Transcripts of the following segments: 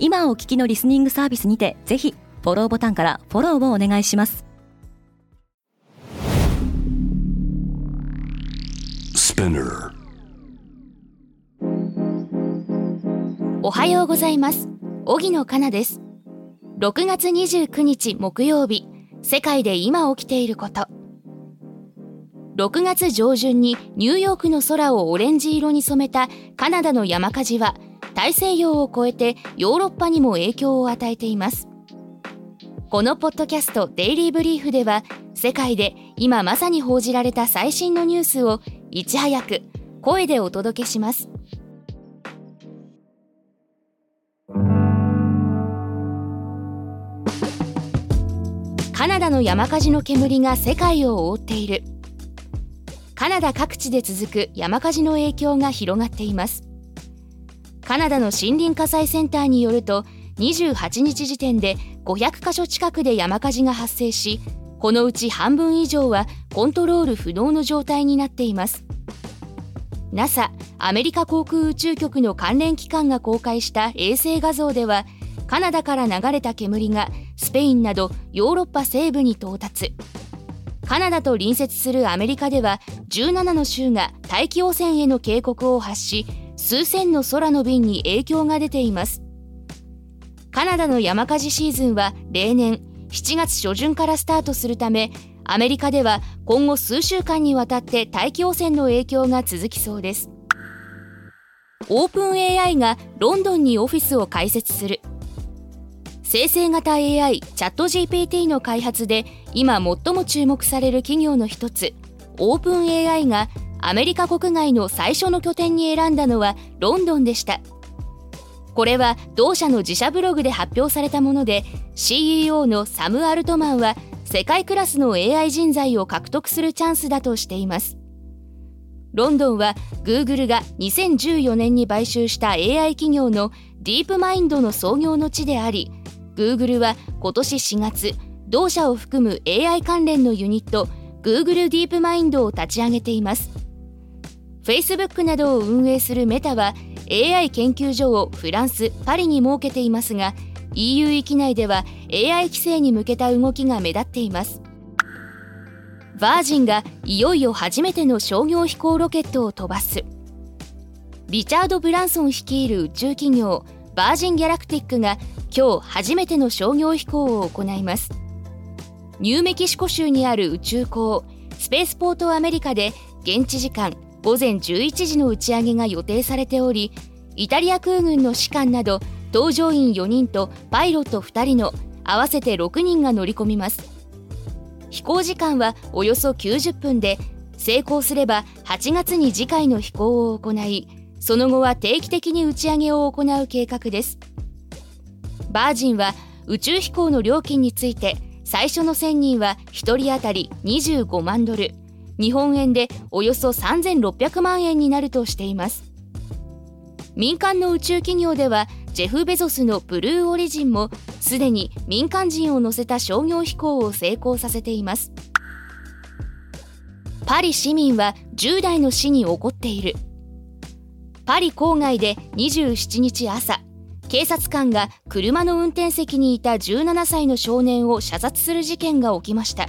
今お聞きのリスニングサービスにてぜひフォローボタンからフォローをお願いします。おはようございます。荻野かなです。6月29日木曜日。世界で今起きていること。6月上旬にニューヨークの空をオレンジ色に染めたカナダの山火事は大西洋を越えてヨーロッパにも影響を与えています。このポッドキャストデイリーブリーフでは世界で今まさに報じられた最新のニュースをいち早く声でお届けします。カナダの山火事の煙が世界を覆っている。カナダ各地で続く山火事の影響が広がっています。カナダの森林火災センターによると28日時点で500カ所近くで山火事が発生しこのうち半分以上はコントロール不能の状態になっています。NASA アメリカ航空宇宙局の関連機関が公開した衛星画像ではカナダから流れた煙がスペインなどヨーロッパ西部に到達。カナダと隣接するアメリカでは17の州が大気汚染への警告を発し数千の空の便に影響が出ています。カナダの山火事シーズンは例年7月初旬からスタートするためアメリカでは今後数週間にわたって大気汚染の影響が続きそうです。オープン AI がロンドンにオフィスを開設する。生成型 AI チャット GPT の開発で今最も注目される企業の一つオープン AI がアメリカ国外の最初の拠点に選んだのはロンドンでした。これは同社の自社ブログで発表されたもので CEO のサム・アルトマンは世界クラスの AI 人材を獲得するチャンスだとしています。ロンドンは Google が2014年に買収した AI 企業のディープマインドの創業の地であり Google は今年4月同社を含む AI 関連のユニット Google ディープマインドを立ち上げています。Facebook などを運営するメタは AI 研究所をフランス・パリに設けていますが EU 域内では AI 規制に向けた動きが目立っています。バージンがいよいよ初めての商業飛行ロケットを飛ばす。リチャード・ブランソン率いる宇宙企業バージン・ギャラクティックが今日初めての商業飛行を行います。ニューメキシコ州にある宇宙港スペースポートアメリカで現地時間午前11時の打ち上げが予定されておりイタリア空軍の士官など搭乗員4人とパイロット2人の合わせて6人が乗り込みます。飛行時間はおよそ90分で成功すれば8月に次回の飛行を行いその後は定期的に打ち上げを行う計画です。バージンは宇宙飛行の料金について最初の1000人は1人当たり25万ドル。日本円でおよそ3600万円になるとしています。民間の宇宙企業ではジェフ・ベゾスのブルーオリジンもすでに民間人を乗せた商業飛行を成功させています。パリ市民は10代の死に怒っている。パリ郊外で27日朝警察官が車の運転席にいた17歳の少年を射殺する事件が起きました。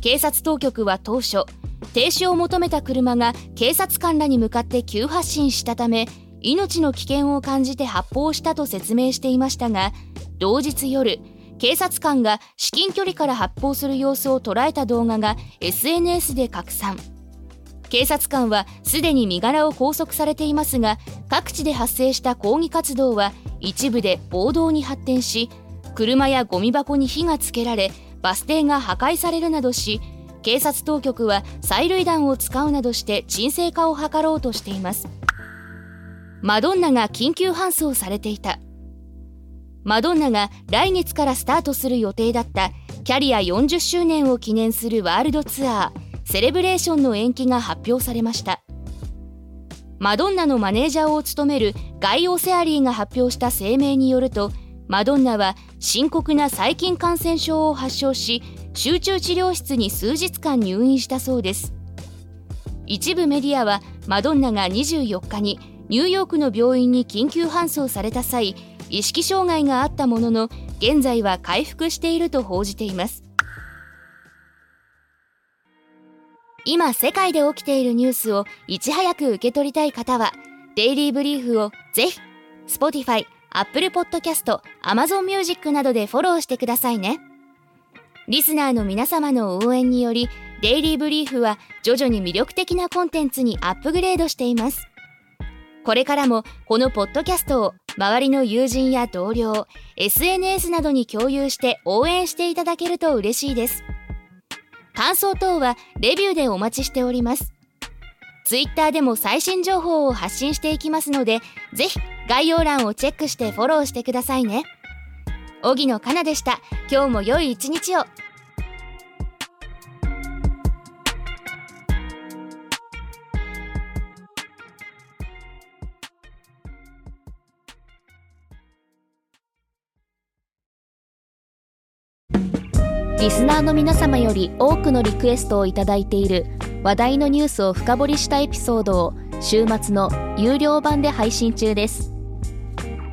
警察当局は当初停止を求めた車が警察官らに向かって急発進したため命の危険を感じて発砲したと説明していましたが同日夜警察官が至近距離から発砲する様子を捉えた動画が SNS で拡散。警察官はすでに身柄を拘束されていますが各地で発生した抗議活動は一部で暴動に発展し車やゴミ箱に火がつけられバス停が破壊されるなどし警察当局は催涙弾を使うなどして沈静化を図ろうとしています。マドンナが緊急搬送されていた。マドンナが来月からスタートする予定だったキャリア40周年を記念するワールドツアーセレブレーションの延期が発表されました。マドンナのマネージャーを務めるガイ・オセアリーが発表した声明によるとマドンナは深刻な細菌感染症を発症し集中治療室に数日間入院したそうです。一部メディアはマドンナが24日にニューヨークの病院に緊急搬送された際意識障害があったものの現在は回復していると報じています。今世界で起きているニュースをいち早く受け取りたい方はデイリーブリーフをぜひ Spotify、Apple Podcast、Amazon Music などでフォローしてくださいね。リスナーの皆様の応援によりデイリーブリーフは徐々に魅力的なコンテンツにアップグレードしています。これからもこのポッドキャストを周りの友人や同僚 SNS などに共有して応援していただけると嬉しいです。感想等はレビューでお待ちしております。Twitter でも最新情報を発信していきますので、ぜひ概要欄をチェックしてフォローしてくださいね。荻野かなでした。今日も良い一日を。リスナーの皆様より多くのリクエストをいただいている話題のニュースを深掘りしたエピソードを週末の有料版で配信中です